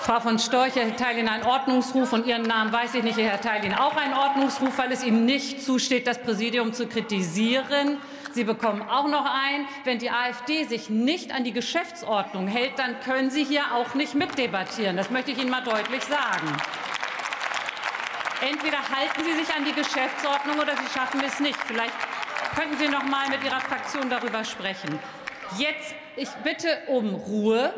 Frau von Storch erteilt Ihnen einen Ordnungsruf und Ihren Namen weiß ich nicht. Ich erteile Ihnen auch einen Ordnungsruf, weil es Ihnen nicht zusteht, das Präsidium zu kritisieren. Sie bekommen auch noch ein. Wenn die AfD sich nicht an die Geschäftsordnung hält, dann können Sie hier auch nicht mitdebattieren. Das möchte ich Ihnen mal deutlich sagen. Entweder halten Sie sich an die Geschäftsordnung oder Sie schaffen es nicht. Vielleicht könnten Sie noch mal mit Ihrer Fraktion darüber sprechen. Jetzt, ich bitte um Ruhe.